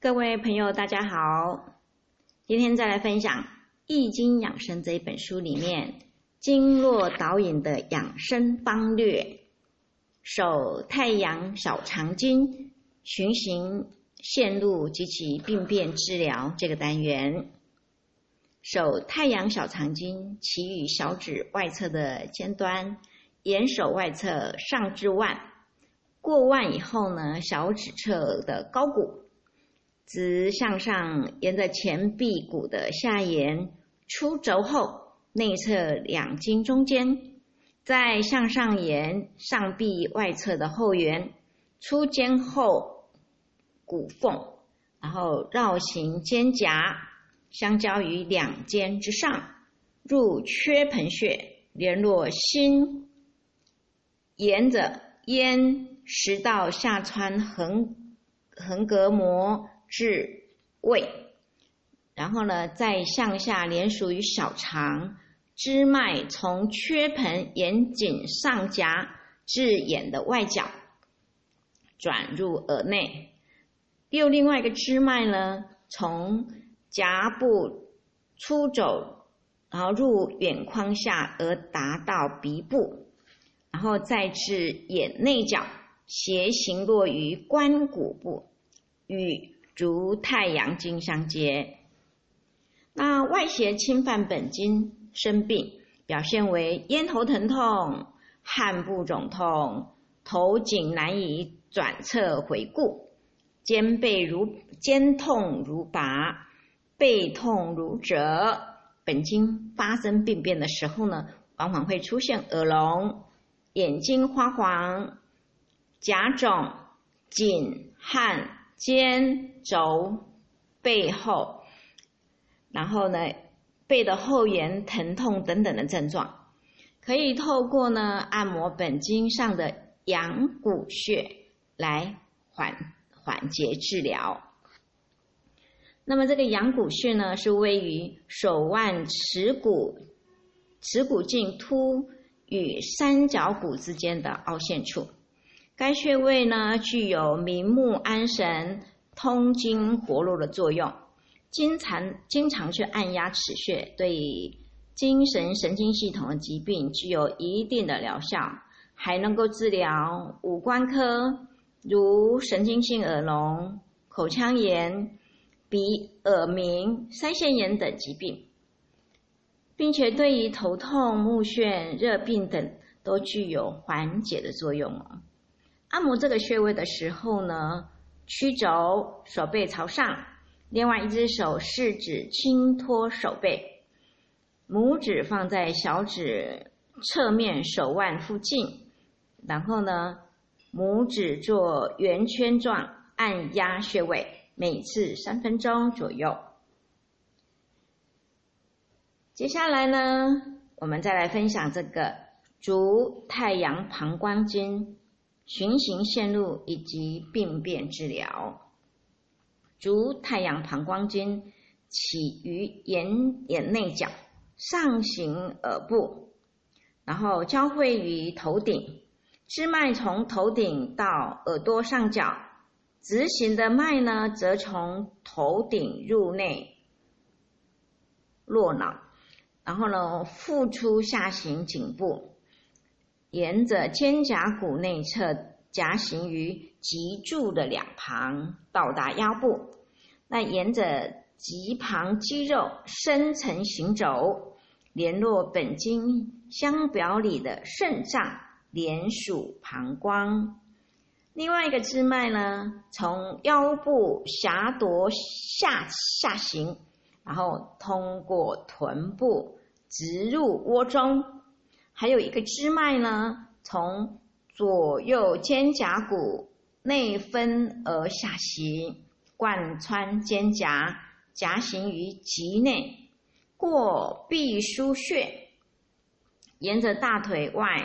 各位朋友，大家好！今天再来分享《易经养生》这一本书里面经络导引的养生方略，手太阳小肠经循行线路及其病变治疗这个单元。手太阳小肠经起于小指外侧的尖端，沿手外侧上至腕，过腕以后呢，小指侧的高骨，直向上沿着前臂骨的下沿出轴后，内侧两筋中间，再向上沿上臂外侧的后缘出肩后骨缝，然后绕行肩胛。相交于两肩之上，入缺盆穴，联络心，沿着咽食道下穿横横膈膜至胃，然后呢，再向下连属于小肠支脉，从缺盆沿颈上夹至眼的外角，转入耳内。又另外一个支脉呢，从颊部出走，然后入眼眶下，而达到鼻部，然后再至眼内角，斜行落于关谷部，与足太阳经相接。那外邪侵犯本经生病，表现为咽喉疼痛、汗部肿痛、头颈难以转侧回顾、肩背如肩痛如拔。背痛如折，本经发生病变的时候呢，往往会出现耳聋、眼睛花黄、甲肿、颈汗、肩肘、背后，然后呢，背的后缘疼痛等等的症状，可以透过呢按摩本经上的阳谷穴来缓缓解治疗。那么这个阳谷穴呢，是位于手腕尺骨尺骨茎突与三角骨之间的凹陷处。该穴位呢，具有明目安神、通经活络的作用。经常经常去按压此穴，对精神神经系统的疾病具有一定的疗效，还能够治疗五官科，如神经性耳聋、口腔炎。鼻、耳鸣、腮腺炎等疾病，并且对于头痛、目眩、热病等都具有缓解的作用哦。按摩这个穴位的时候呢，曲肘，手背朝上，另外一只手食指轻托手背，拇指放在小指侧面手腕附近，然后呢，拇指做圆圈状按压穴位。每次三分钟左右。接下来呢，我们再来分享这个足太阳膀胱经循行线路以及病变治疗。足太阳膀胱经起于眼眼内角，上行耳部，然后交汇于头顶，支脉从头顶到耳朵上角。直行的脉呢，则从头顶入内络脑，然后呢，复出下行颈部，沿着肩胛骨内侧夹行于脊柱的两旁，到达腰部。那沿着脊旁肌肉深层行走，联络本经相表里的肾脏，连属膀胱。另外一个支脉呢，从腰部狭夺下下行，然后通过臀部直入窝中；还有一个支脉呢，从左右肩胛骨内分而下行，贯穿肩胛，夹行于脊内，过臂腧穴，沿着大腿外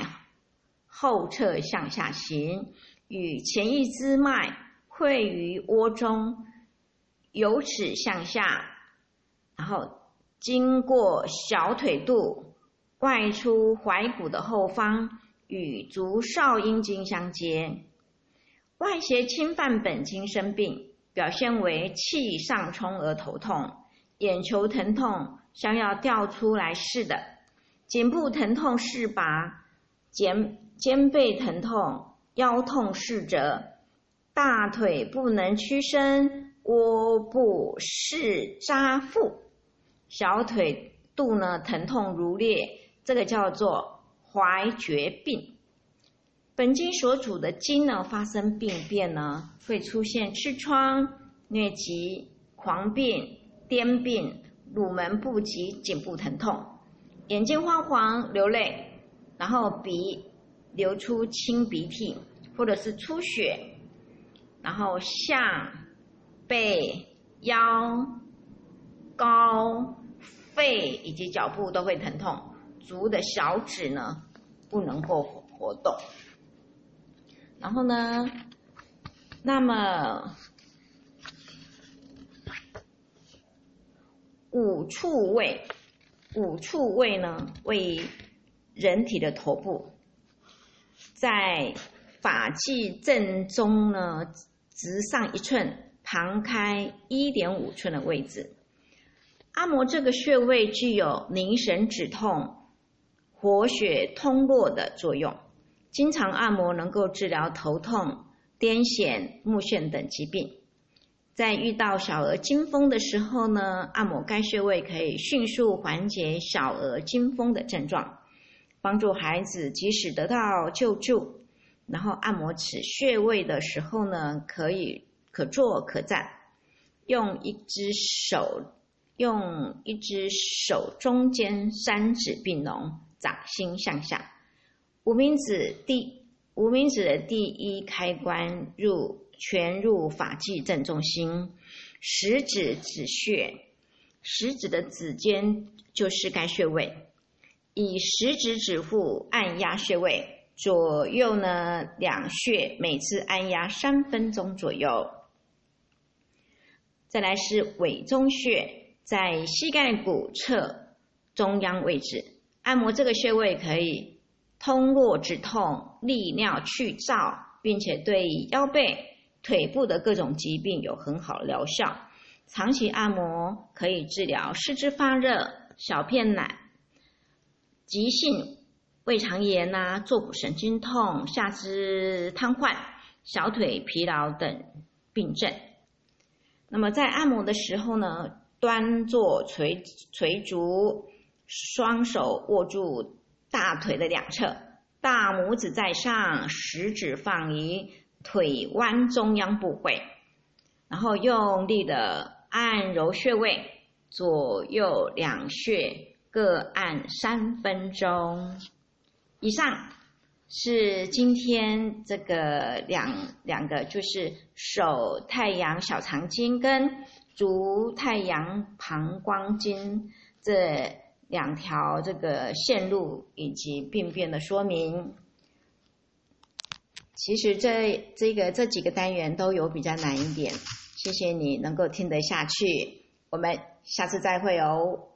后侧向下行。与前一支脉汇于窝中，由此向下，然后经过小腿肚，外出踝骨的后方，与足少阴经相接。外邪侵犯本经生病，表现为气上冲而头痛，眼球疼痛像要掉出来似的，颈部疼痛是拔，肩肩背疼痛，腰痛是折，大腿不能屈伸，窝部是扎腹，小腿肚呢疼痛如裂，这个叫做怀绝病。本经所主的经呢，发生病变呢，会出现痔疮、疟疾、狂病、癫病、乳门不及、颈部疼痛、眼睛发黄、流泪，然后鼻流出清鼻涕或者是出血，然后下背、腰、高、肺以及脚部都会疼痛，足的小指呢不能够活动。然后呢？那么五处位，五处位呢，位于人体的头部，在发际正中呢，直上一寸，旁开一点五寸的位置。按摩这个穴位具有凝神止痛、活血通络的作用。经常按摩能够治疗头痛、癫痫、目眩等疾病。在遇到小儿惊风的时候呢，按摩该穴位可以迅速缓解小儿惊风的症状，帮助孩子及时得到救助。然后按摩此穴位的时候呢，可以可坐可站，用一只手用一只手中间三指并拢，掌心向下。无名指第无名指的第一开关入全入发际正中心，食指指穴，食指的指尖就是该穴位，以食指指腹按压穴位，左右呢两穴每次按压三分钟左右。再来是委中穴，在膝盖骨侧中央位置，按摩这个穴位可以。通络止痛、利尿去燥，并且对腰背、腿部的各种疾病有很好的疗效。长期按摩可以治疗四肢发热、小便难、急性胃肠炎呐、坐骨神经痛、下肢瘫痪、小腿疲劳等病症。那么在按摩的时候呢，端坐垂垂足，双手握住。大腿的两侧，大拇指在上，食指放于腿弯中央部位，然后用力的按揉穴位，左右两穴各按三分钟。以上是今天这个两两个，就是手太阳小肠经跟足太阳膀胱经这。两条这个线路以及病变的说明，其实这这个这几个单元都有比较难一点。谢谢你能够听得下去，我们下次再会哦。